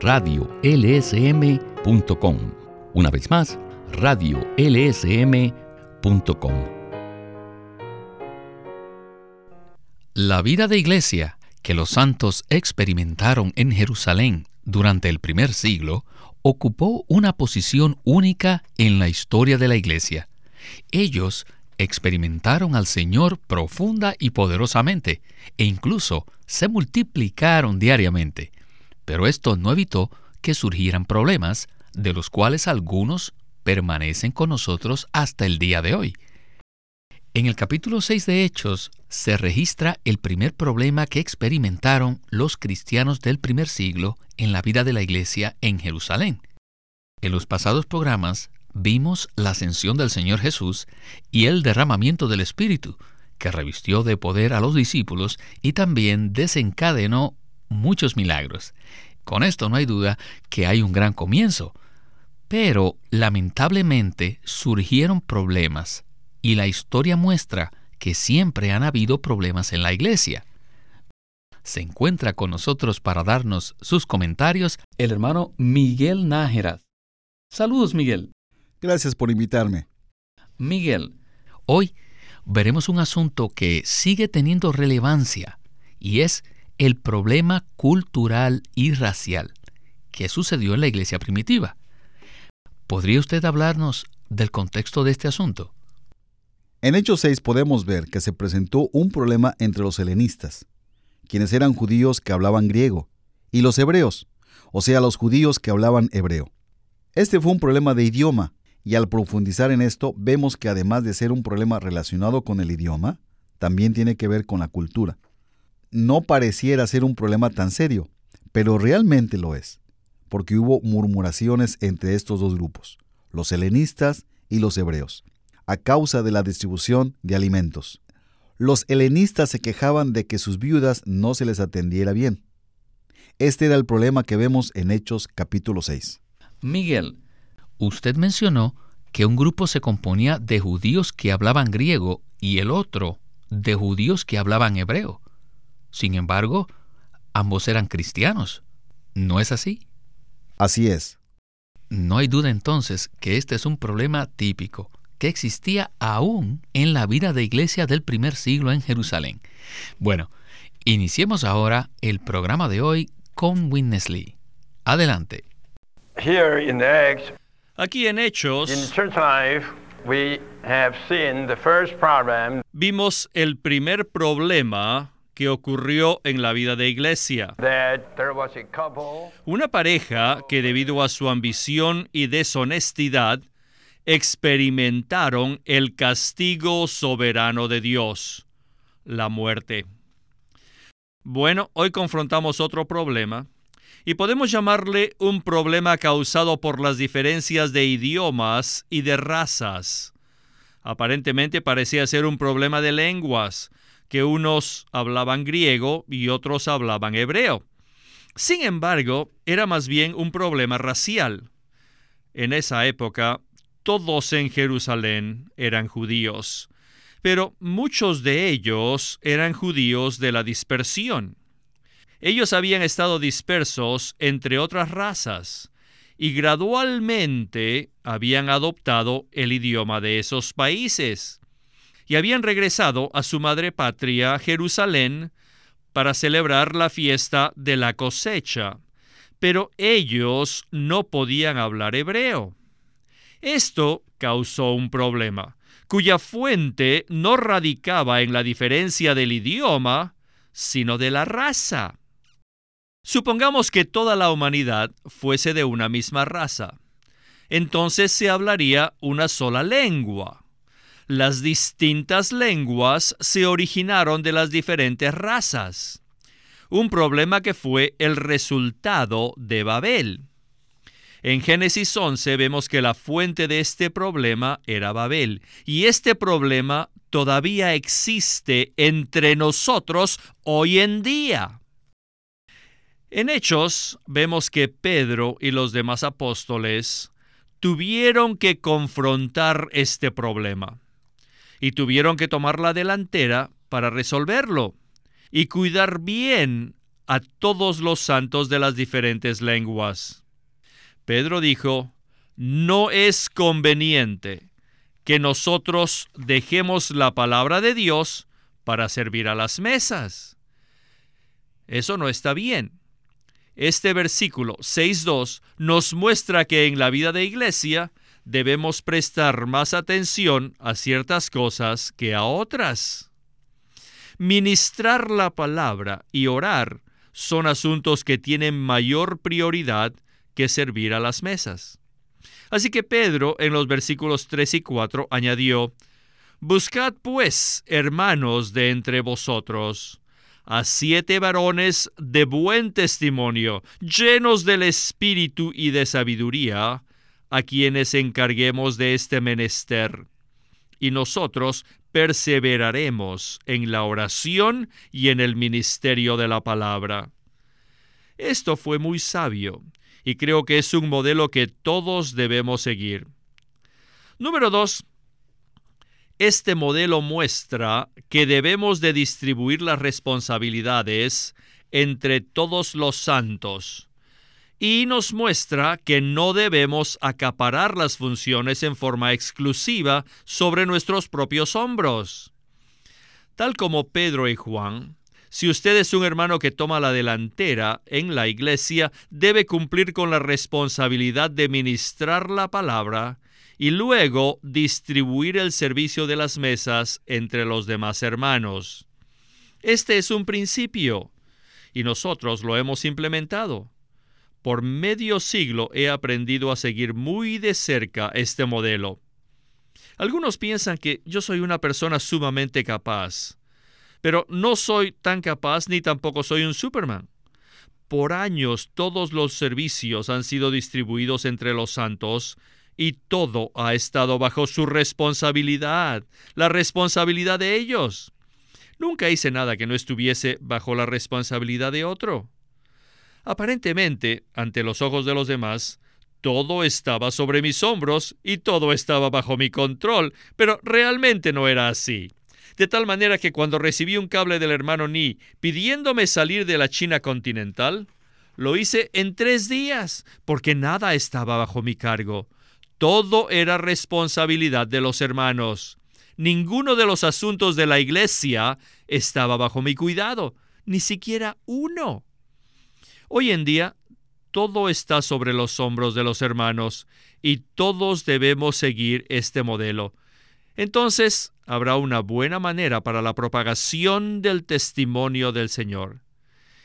radiolsm.com. Una vez más, radiolsm.com. La vida de iglesia que los santos experimentaron en Jerusalén durante el primer siglo ocupó una posición única en la historia de la iglesia. Ellos experimentaron al Señor profunda y poderosamente e incluso se multiplicaron diariamente. Pero esto no evitó que surgieran problemas, de los cuales algunos permanecen con nosotros hasta el día de hoy. En el capítulo 6 de Hechos se registra el primer problema que experimentaron los cristianos del primer siglo en la vida de la iglesia en Jerusalén. En los pasados programas vimos la ascensión del Señor Jesús y el derramamiento del Espíritu, que revistió de poder a los discípulos y también desencadenó muchos milagros. Con esto no hay duda que hay un gran comienzo. Pero lamentablemente surgieron problemas y la historia muestra que siempre han habido problemas en la iglesia. Se encuentra con nosotros para darnos sus comentarios el hermano Miguel Nájera. Saludos, Miguel. Gracias por invitarme. Miguel, hoy veremos un asunto que sigue teniendo relevancia y es el problema cultural y racial que sucedió en la iglesia primitiva. ¿Podría usted hablarnos del contexto de este asunto? En Hechos 6 podemos ver que se presentó un problema entre los helenistas, quienes eran judíos que hablaban griego, y los hebreos, o sea, los judíos que hablaban hebreo. Este fue un problema de idioma, y al profundizar en esto vemos que además de ser un problema relacionado con el idioma, también tiene que ver con la cultura no pareciera ser un problema tan serio, pero realmente lo es, porque hubo murmuraciones entre estos dos grupos, los helenistas y los hebreos, a causa de la distribución de alimentos. Los helenistas se quejaban de que sus viudas no se les atendiera bien. Este era el problema que vemos en Hechos capítulo 6. Miguel, usted mencionó que un grupo se componía de judíos que hablaban griego y el otro de judíos que hablaban hebreo. Sin embargo, ambos eran cristianos. ¿No es así? Así es. No hay duda entonces que este es un problema típico que existía aún en la vida de iglesia del primer siglo en Jerusalén. Bueno, iniciemos ahora el programa de hoy con Witness Lee. Adelante. Aquí en Hechos vimos el primer problema que ocurrió en la vida de iglesia. Una pareja que debido a su ambición y deshonestidad experimentaron el castigo soberano de Dios, la muerte. Bueno, hoy confrontamos otro problema y podemos llamarle un problema causado por las diferencias de idiomas y de razas. Aparentemente parecía ser un problema de lenguas, que unos hablaban griego y otros hablaban hebreo. Sin embargo, era más bien un problema racial. En esa época, todos en Jerusalén eran judíos, pero muchos de ellos eran judíos de la dispersión. Ellos habían estado dispersos entre otras razas y gradualmente habían adoptado el idioma de esos países y habían regresado a su madre patria, Jerusalén, para celebrar la fiesta de la cosecha, pero ellos no podían hablar hebreo. Esto causó un problema, cuya fuente no radicaba en la diferencia del idioma, sino de la raza. Supongamos que toda la humanidad fuese de una misma raza. Entonces se hablaría una sola lengua las distintas lenguas se originaron de las diferentes razas, un problema que fue el resultado de Babel. En Génesis 11 vemos que la fuente de este problema era Babel, y este problema todavía existe entre nosotros hoy en día. En Hechos vemos que Pedro y los demás apóstoles tuvieron que confrontar este problema y tuvieron que tomar la delantera para resolverlo y cuidar bien a todos los santos de las diferentes lenguas. Pedro dijo, no es conveniente que nosotros dejemos la palabra de Dios para servir a las mesas. Eso no está bien. Este versículo 6.2 nos muestra que en la vida de iglesia debemos prestar más atención a ciertas cosas que a otras. Ministrar la palabra y orar son asuntos que tienen mayor prioridad que servir a las mesas. Así que Pedro en los versículos 3 y 4 añadió, Buscad pues, hermanos de entre vosotros, a siete varones de buen testimonio, llenos del espíritu y de sabiduría, a quienes encarguemos de este menester. Y nosotros perseveraremos en la oración y en el ministerio de la palabra. Esto fue muy sabio y creo que es un modelo que todos debemos seguir. Número dos, este modelo muestra que debemos de distribuir las responsabilidades entre todos los santos y nos muestra que no debemos acaparar las funciones en forma exclusiva sobre nuestros propios hombros. Tal como Pedro y Juan, si usted es un hermano que toma la delantera en la iglesia, debe cumplir con la responsabilidad de ministrar la palabra y luego distribuir el servicio de las mesas entre los demás hermanos. Este es un principio y nosotros lo hemos implementado. Por medio siglo he aprendido a seguir muy de cerca este modelo. Algunos piensan que yo soy una persona sumamente capaz pero no soy tan capaz ni tampoco soy un Superman. Por años todos los servicios han sido distribuidos entre los santos y todo ha estado bajo su responsabilidad, la responsabilidad de ellos. Nunca hice nada que no estuviese bajo la responsabilidad de otro. Aparentemente, ante los ojos de los demás, todo estaba sobre mis hombros y todo estaba bajo mi control, pero realmente no era así de tal manera que cuando recibí un cable del hermano Ni pidiéndome salir de la China continental, lo hice en tres días, porque nada estaba bajo mi cargo. Todo era responsabilidad de los hermanos. Ninguno de los asuntos de la iglesia estaba bajo mi cuidado, ni siquiera uno. Hoy en día, todo está sobre los hombros de los hermanos, y todos debemos seguir este modelo entonces habrá una buena manera para la propagación del testimonio del Señor.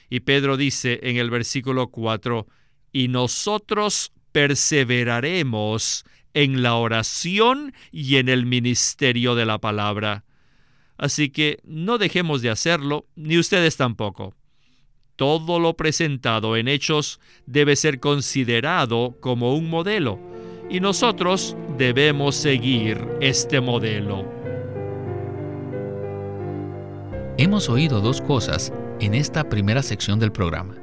Y Pedro dice en el versículo 4, y nosotros perseveraremos en la oración y en el ministerio de la palabra. Así que no dejemos de hacerlo, ni ustedes tampoco. Todo lo presentado en hechos debe ser considerado como un modelo y nosotros debemos seguir este modelo. Hemos oído dos cosas en esta primera sección del programa.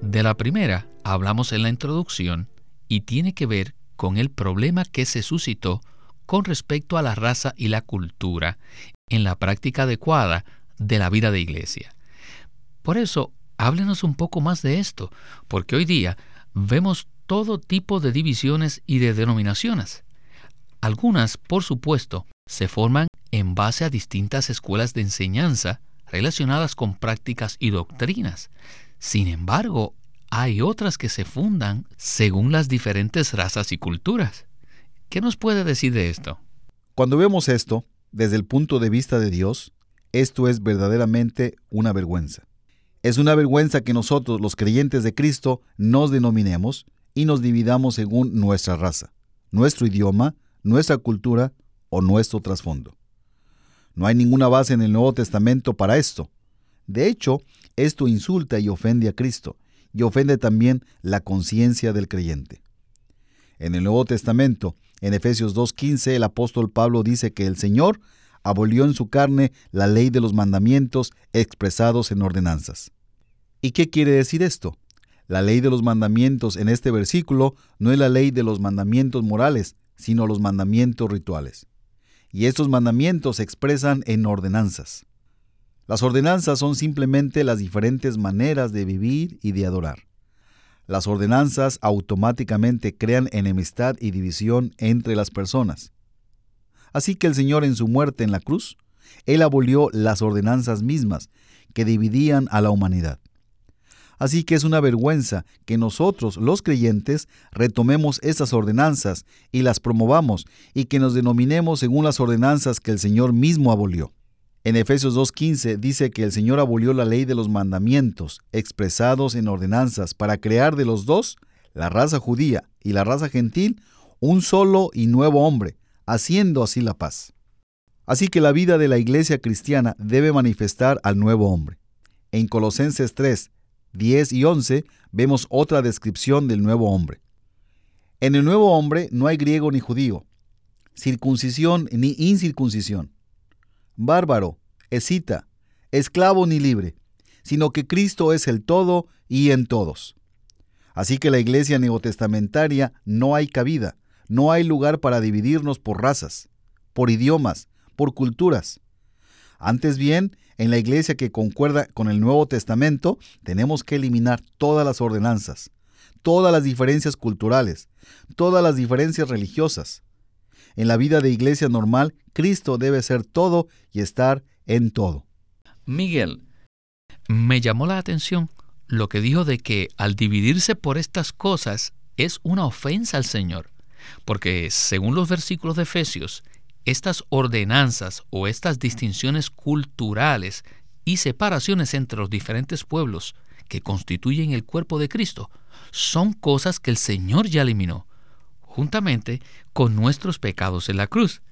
De la primera hablamos en la introducción y tiene que ver con el problema que se suscitó con respecto a la raza y la cultura en la práctica adecuada de la vida de iglesia. Por eso, háblenos un poco más de esto, porque hoy día vemos todo tipo de divisiones y de denominaciones. Algunas, por supuesto, se forman en base a distintas escuelas de enseñanza relacionadas con prácticas y doctrinas. Sin embargo, hay otras que se fundan según las diferentes razas y culturas. ¿Qué nos puede decir de esto? Cuando vemos esto, desde el punto de vista de Dios, esto es verdaderamente una vergüenza. Es una vergüenza que nosotros, los creyentes de Cristo, nos denominemos y nos dividamos según nuestra raza, nuestro idioma, nuestra cultura o nuestro trasfondo. No hay ninguna base en el Nuevo Testamento para esto. De hecho, esto insulta y ofende a Cristo y ofende también la conciencia del creyente. En el Nuevo Testamento, en Efesios 2.15, el apóstol Pablo dice que el Señor abolió en su carne la ley de los mandamientos expresados en ordenanzas. ¿Y qué quiere decir esto? La ley de los mandamientos en este versículo no es la ley de los mandamientos morales, sino los mandamientos rituales. Y estos mandamientos se expresan en ordenanzas. Las ordenanzas son simplemente las diferentes maneras de vivir y de adorar. Las ordenanzas automáticamente crean enemistad y división entre las personas. Así que el Señor en su muerte en la cruz, Él abolió las ordenanzas mismas que dividían a la humanidad. Así que es una vergüenza que nosotros, los creyentes, retomemos esas ordenanzas y las promovamos y que nos denominemos según las ordenanzas que el Señor mismo abolió. En Efesios 2.15 dice que el Señor abolió la ley de los mandamientos expresados en ordenanzas para crear de los dos, la raza judía y la raza gentil, un solo y nuevo hombre, haciendo así la paz. Así que la vida de la iglesia cristiana debe manifestar al nuevo hombre. En Colosenses 3, 10 y 11 vemos otra descripción del nuevo hombre. En el nuevo hombre no hay griego ni judío, circuncisión ni incircuncisión, bárbaro, escita, esclavo ni libre, sino que Cristo es el todo y en todos. Así que la iglesia neotestamentaria no hay cabida, no hay lugar para dividirnos por razas, por idiomas, por culturas. Antes bien, en la iglesia que concuerda con el Nuevo Testamento, tenemos que eliminar todas las ordenanzas, todas las diferencias culturales, todas las diferencias religiosas. En la vida de iglesia normal, Cristo debe ser todo y estar en todo. Miguel, me llamó la atención lo que dijo de que al dividirse por estas cosas es una ofensa al Señor, porque según los versículos de Efesios, estas ordenanzas o estas distinciones culturales y separaciones entre los diferentes pueblos que constituyen el cuerpo de Cristo son cosas que el Señor ya eliminó, juntamente con nuestros pecados en la cruz.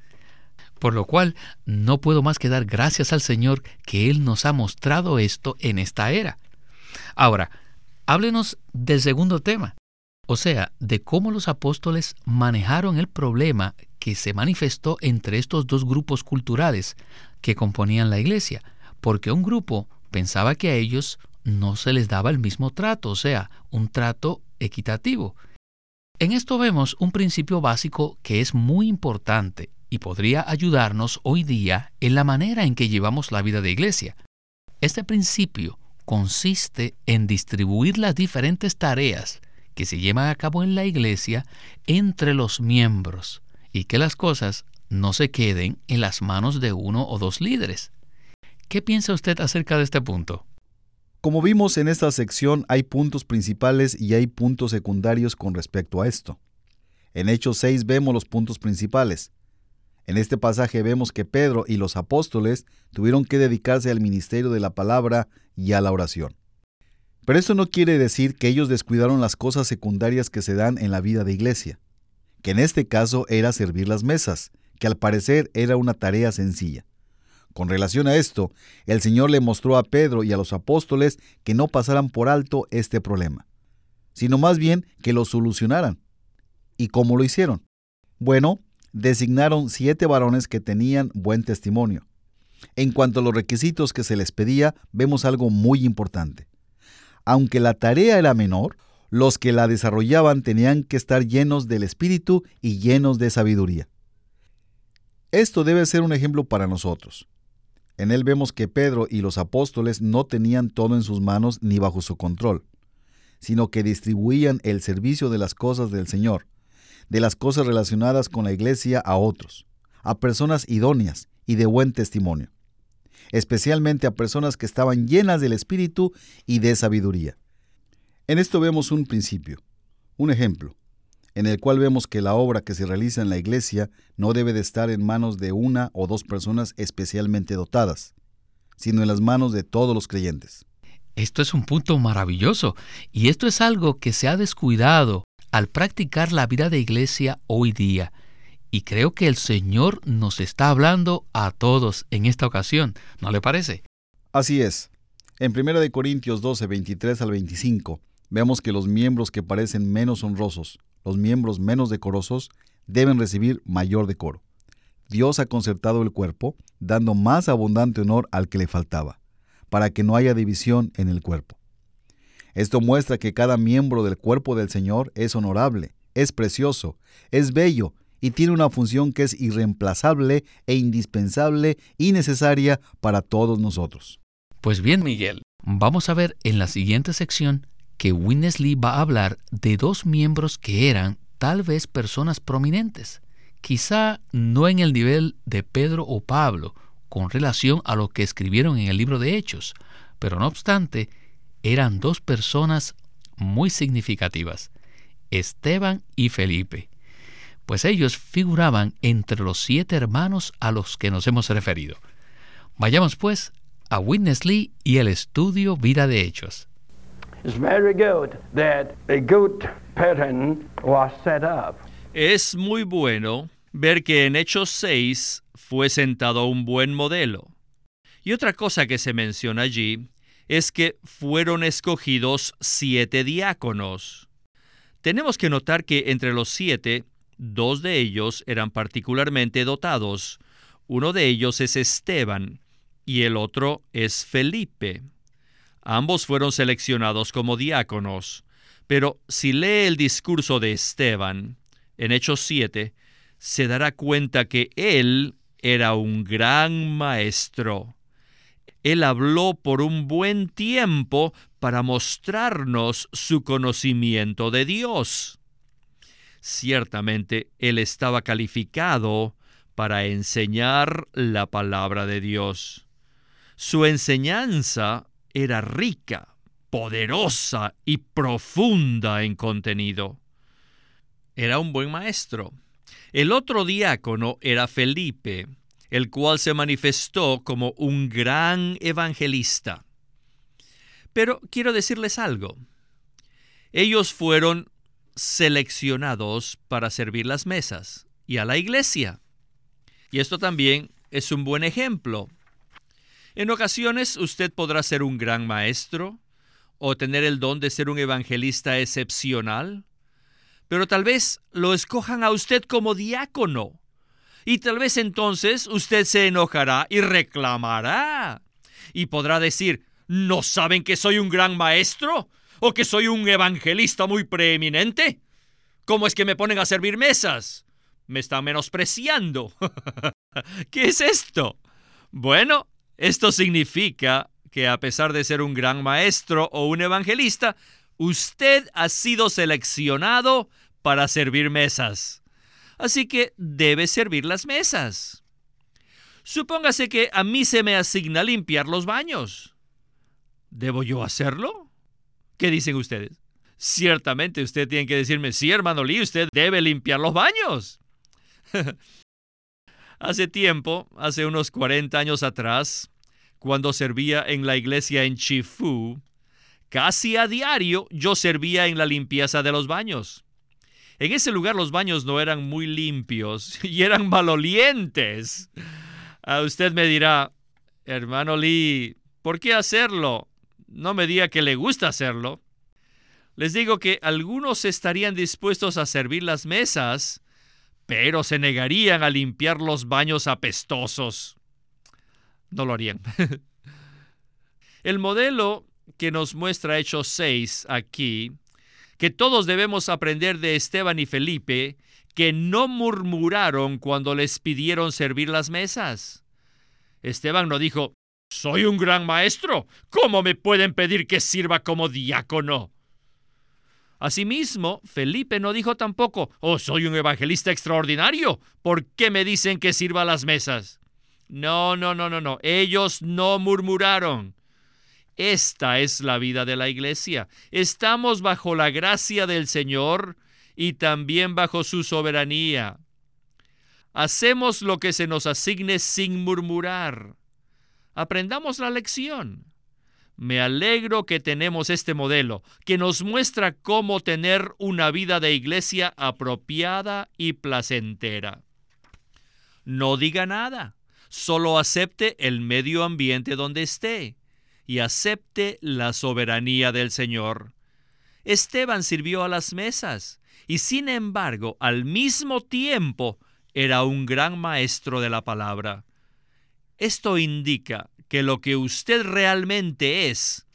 Por lo cual no puedo más que dar gracias al Señor que Él nos ha mostrado esto en esta era. Ahora, háblenos del segundo tema, o sea, de cómo los apóstoles manejaron el problema que se manifestó entre estos dos grupos culturales que componían la iglesia, porque un grupo pensaba que a ellos no se les daba el mismo trato, o sea, un trato equitativo. En esto vemos un principio básico que es muy importante y podría ayudarnos hoy día en la manera en que llevamos la vida de iglesia. Este principio consiste en distribuir las diferentes tareas que se llevan a cabo en la iglesia entre los miembros, y que las cosas no se queden en las manos de uno o dos líderes. ¿Qué piensa usted acerca de este punto? Como vimos en esta sección hay puntos principales y hay puntos secundarios con respecto a esto. En Hechos 6 vemos los puntos principales. En este pasaje vemos que Pedro y los apóstoles tuvieron que dedicarse al ministerio de la palabra y a la oración. Pero eso no quiere decir que ellos descuidaron las cosas secundarias que se dan en la vida de iglesia que en este caso era servir las mesas, que al parecer era una tarea sencilla. Con relación a esto, el Señor le mostró a Pedro y a los apóstoles que no pasaran por alto este problema, sino más bien que lo solucionaran. ¿Y cómo lo hicieron? Bueno, designaron siete varones que tenían buen testimonio. En cuanto a los requisitos que se les pedía, vemos algo muy importante. Aunque la tarea era menor, los que la desarrollaban tenían que estar llenos del Espíritu y llenos de sabiduría. Esto debe ser un ejemplo para nosotros. En él vemos que Pedro y los apóstoles no tenían todo en sus manos ni bajo su control, sino que distribuían el servicio de las cosas del Señor, de las cosas relacionadas con la iglesia a otros, a personas idóneas y de buen testimonio, especialmente a personas que estaban llenas del Espíritu y de sabiduría. En esto vemos un principio, un ejemplo, en el cual vemos que la obra que se realiza en la iglesia no debe de estar en manos de una o dos personas especialmente dotadas, sino en las manos de todos los creyentes. Esto es un punto maravilloso y esto es algo que se ha descuidado al practicar la vida de iglesia hoy día. Y creo que el Señor nos está hablando a todos en esta ocasión, ¿no le parece? Así es. En 1 Corintios 12, 23 al 25, Vemos que los miembros que parecen menos honrosos, los miembros menos decorosos deben recibir mayor decoro. Dios ha concertado el cuerpo, dando más abundante honor al que le faltaba, para que no haya división en el cuerpo. Esto muestra que cada miembro del cuerpo del Señor es honorable, es precioso, es bello y tiene una función que es irreemplazable e indispensable y necesaria para todos nosotros. Pues bien, Miguel, vamos a ver en la siguiente sección que Winnesley va a hablar de dos miembros que eran tal vez personas prominentes, quizá no en el nivel de Pedro o Pablo con relación a lo que escribieron en el libro de Hechos, pero no obstante, eran dos personas muy significativas, Esteban y Felipe, pues ellos figuraban entre los siete hermanos a los que nos hemos referido. Vayamos pues a Witness Lee y el estudio Vida de Hechos. Es muy bueno ver que en Hechos 6 fue sentado un buen modelo. Y otra cosa que se menciona allí es que fueron escogidos siete diáconos. Tenemos que notar que entre los siete, dos de ellos eran particularmente dotados. Uno de ellos es Esteban y el otro es Felipe. Ambos fueron seleccionados como diáconos, pero si lee el discurso de Esteban, en Hechos 7, se dará cuenta que él era un gran maestro. Él habló por un buen tiempo para mostrarnos su conocimiento de Dios. Ciertamente, Él estaba calificado para enseñar la palabra de Dios. Su enseñanza era rica, poderosa y profunda en contenido. Era un buen maestro. El otro diácono era Felipe, el cual se manifestó como un gran evangelista. Pero quiero decirles algo. Ellos fueron seleccionados para servir las mesas y a la iglesia. Y esto también es un buen ejemplo. En ocasiones usted podrá ser un gran maestro o tener el don de ser un evangelista excepcional, pero tal vez lo escojan a usted como diácono y tal vez entonces usted se enojará y reclamará. Y podrá decir, ¿no saben que soy un gran maestro? ¿O que soy un evangelista muy preeminente? ¿Cómo es que me ponen a servir mesas? Me están menospreciando. ¿Qué es esto? Bueno, esto significa que a pesar de ser un gran maestro o un evangelista, usted ha sido seleccionado para servir mesas así que debe servir las mesas. Supóngase que a mí se me asigna limpiar los baños. ¿Debo yo hacerlo? ¿Qué dicen ustedes? Ciertamente usted tiene que decirme, sí, hermano Lee, usted debe limpiar los baños. hace tiempo, hace unos 40 años atrás, cuando servía en la iglesia en Chifu, casi a diario yo servía en la limpieza de los baños. En ese lugar los baños no eran muy limpios y eran malolientes. A usted me dirá, hermano Lee, ¿por qué hacerlo? No me diga que le gusta hacerlo. Les digo que algunos estarían dispuestos a servir las mesas, pero se negarían a limpiar los baños apestosos. No lo harían. El modelo que nos muestra Hechos 6 aquí que todos debemos aprender de Esteban y Felipe, que no murmuraron cuando les pidieron servir las mesas. Esteban no dijo, soy un gran maestro, ¿cómo me pueden pedir que sirva como diácono? Asimismo, Felipe no dijo tampoco, oh, soy un evangelista extraordinario, ¿por qué me dicen que sirva las mesas? No, no, no, no, no, ellos no murmuraron. Esta es la vida de la iglesia. Estamos bajo la gracia del Señor y también bajo su soberanía. Hacemos lo que se nos asigne sin murmurar. Aprendamos la lección. Me alegro que tenemos este modelo, que nos muestra cómo tener una vida de iglesia apropiada y placentera. No diga nada, solo acepte el medio ambiente donde esté y acepte la soberanía del Señor. Esteban sirvió a las mesas y sin embargo al mismo tiempo era un gran maestro de la palabra. Esto indica que lo que usted realmente es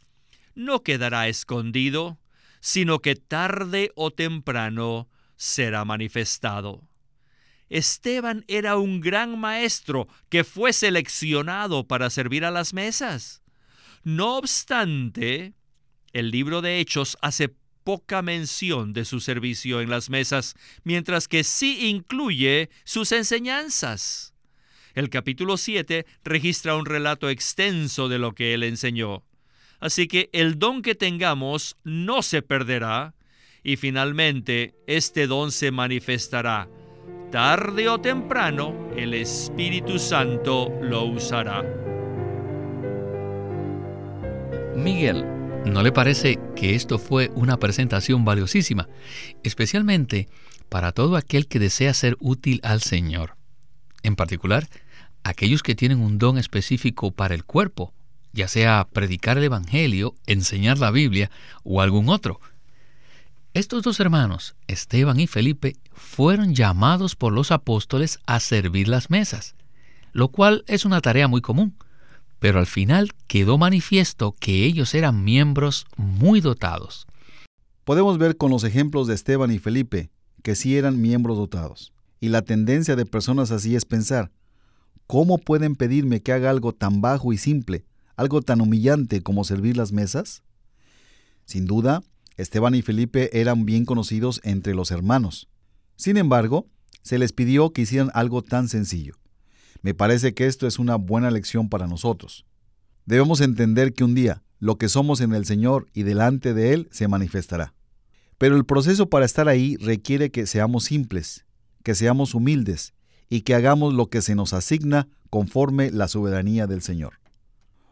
no quedará escondido, sino que tarde o temprano será manifestado. Esteban era un gran maestro que fue seleccionado para servir a las mesas. No obstante, el libro de Hechos hace poca mención de su servicio en las mesas, mientras que sí incluye sus enseñanzas. El capítulo 7 registra un relato extenso de lo que él enseñó. Así que el don que tengamos no se perderá y finalmente este don se manifestará. Tarde o temprano el Espíritu Santo lo usará. Miguel, ¿no le parece que esto fue una presentación valiosísima, especialmente para todo aquel que desea ser útil al Señor? En particular, aquellos que tienen un don específico para el cuerpo, ya sea predicar el Evangelio, enseñar la Biblia o algún otro. Estos dos hermanos, Esteban y Felipe, fueron llamados por los apóstoles a servir las mesas, lo cual es una tarea muy común pero al final quedó manifiesto que ellos eran miembros muy dotados. Podemos ver con los ejemplos de Esteban y Felipe que sí eran miembros dotados. Y la tendencia de personas así es pensar, ¿cómo pueden pedirme que haga algo tan bajo y simple, algo tan humillante como servir las mesas? Sin duda, Esteban y Felipe eran bien conocidos entre los hermanos. Sin embargo, se les pidió que hicieran algo tan sencillo. Me parece que esto es una buena lección para nosotros. Debemos entender que un día lo que somos en el Señor y delante de Él se manifestará. Pero el proceso para estar ahí requiere que seamos simples, que seamos humildes y que hagamos lo que se nos asigna conforme la soberanía del Señor.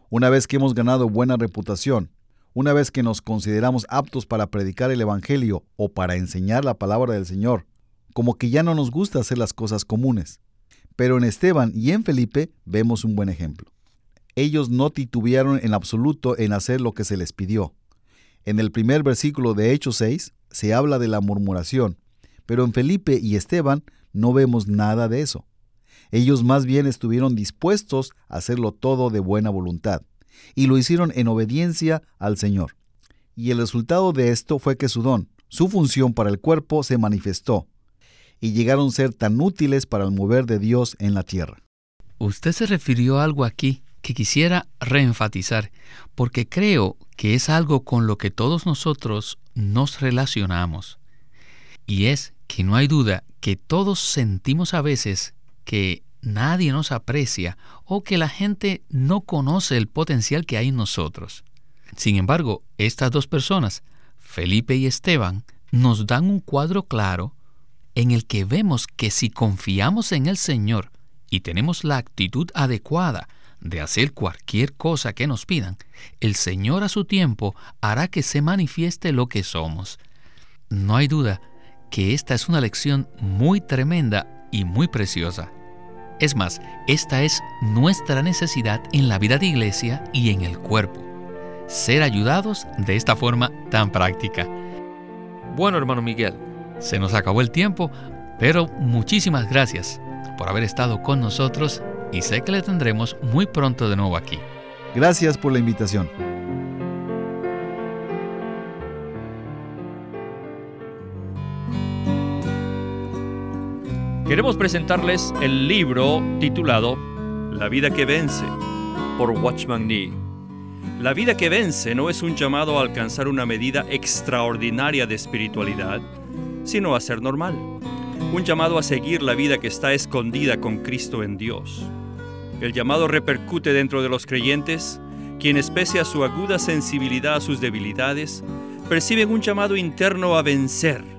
Una vez que hemos ganado buena reputación, una vez que nos consideramos aptos para predicar el Evangelio o para enseñar la palabra del Señor, como que ya no nos gusta hacer las cosas comunes, pero en Esteban y en Felipe vemos un buen ejemplo. Ellos no titubearon en absoluto en hacer lo que se les pidió. En el primer versículo de Hechos 6 se habla de la murmuración, pero en Felipe y Esteban no vemos nada de eso. Ellos más bien estuvieron dispuestos a hacerlo todo de buena voluntad, y lo hicieron en obediencia al Señor. Y el resultado de esto fue que su don, su función para el cuerpo se manifestó, y llegaron a ser tan útiles para el mover de Dios en la tierra. Usted se refirió a algo aquí que quisiera reenfatizar, porque creo que es algo con lo que todos nosotros nos relacionamos. Y es que no hay duda que todos sentimos a veces que nadie nos aprecia o que la gente no conoce el potencial que hay en nosotros. Sin embargo, estas dos personas, Felipe y Esteban, nos dan un cuadro claro en el que vemos que si confiamos en el Señor y tenemos la actitud adecuada de hacer cualquier cosa que nos pidan, el Señor a su tiempo hará que se manifieste lo que somos. No hay duda que esta es una lección muy tremenda y muy preciosa. Es más, esta es nuestra necesidad en la vida de iglesia y en el cuerpo. Ser ayudados de esta forma tan práctica. Bueno, hermano Miguel, se nos acabó el tiempo, pero muchísimas gracias por haber estado con nosotros y sé que le tendremos muy pronto de nuevo aquí. Gracias por la invitación. Queremos presentarles el libro titulado La vida que vence por Watchman Nee. La vida que vence no es un llamado a alcanzar una medida extraordinaria de espiritualidad, sino a ser normal. Un llamado a seguir la vida que está escondida con Cristo en Dios. El llamado repercute dentro de los creyentes, quienes pese a su aguda sensibilidad a sus debilidades, perciben un llamado interno a vencer.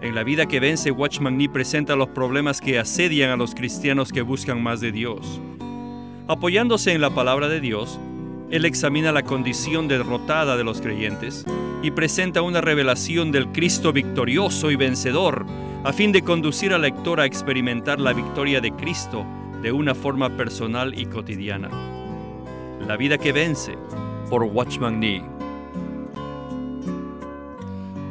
En la vida que vence, Watchman Nee presenta los problemas que asedian a los cristianos que buscan más de Dios. Apoyándose en la palabra de Dios, él examina la condición derrotada de los creyentes y presenta una revelación del Cristo victorioso y vencedor, a fin de conducir al lector a experimentar la victoria de Cristo de una forma personal y cotidiana. La vida que vence por Watchman Nee.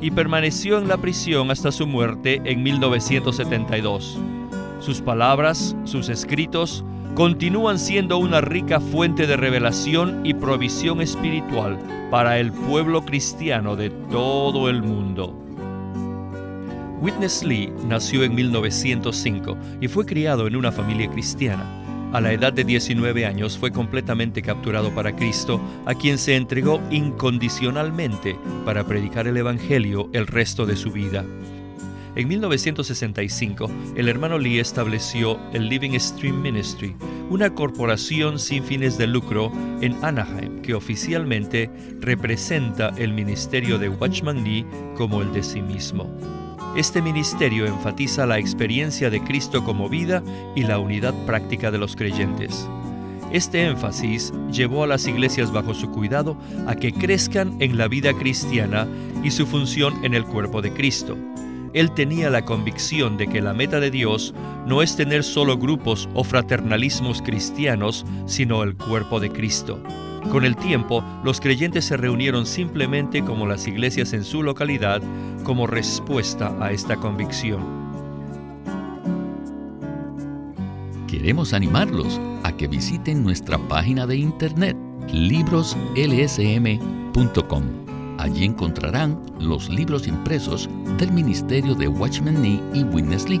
y permaneció en la prisión hasta su muerte en 1972. Sus palabras, sus escritos, continúan siendo una rica fuente de revelación y provisión espiritual para el pueblo cristiano de todo el mundo. Witness Lee nació en 1905 y fue criado en una familia cristiana. A la edad de 19 años fue completamente capturado para Cristo, a quien se entregó incondicionalmente para predicar el Evangelio el resto de su vida. En 1965, el hermano Lee estableció el Living Stream Ministry, una corporación sin fines de lucro en Anaheim que oficialmente representa el ministerio de Watchman Lee como el de sí mismo. Este ministerio enfatiza la experiencia de Cristo como vida y la unidad práctica de los creyentes. Este énfasis llevó a las iglesias bajo su cuidado a que crezcan en la vida cristiana y su función en el cuerpo de Cristo. Él tenía la convicción de que la meta de Dios no es tener solo grupos o fraternalismos cristianos, sino el cuerpo de Cristo. Con el tiempo, los creyentes se reunieron simplemente como las iglesias en su localidad como respuesta a esta convicción. Queremos animarlos a que visiten nuestra página de internet libroslsm.com. Allí encontrarán los libros impresos del ministerio de Watchman Nee y Witness Lee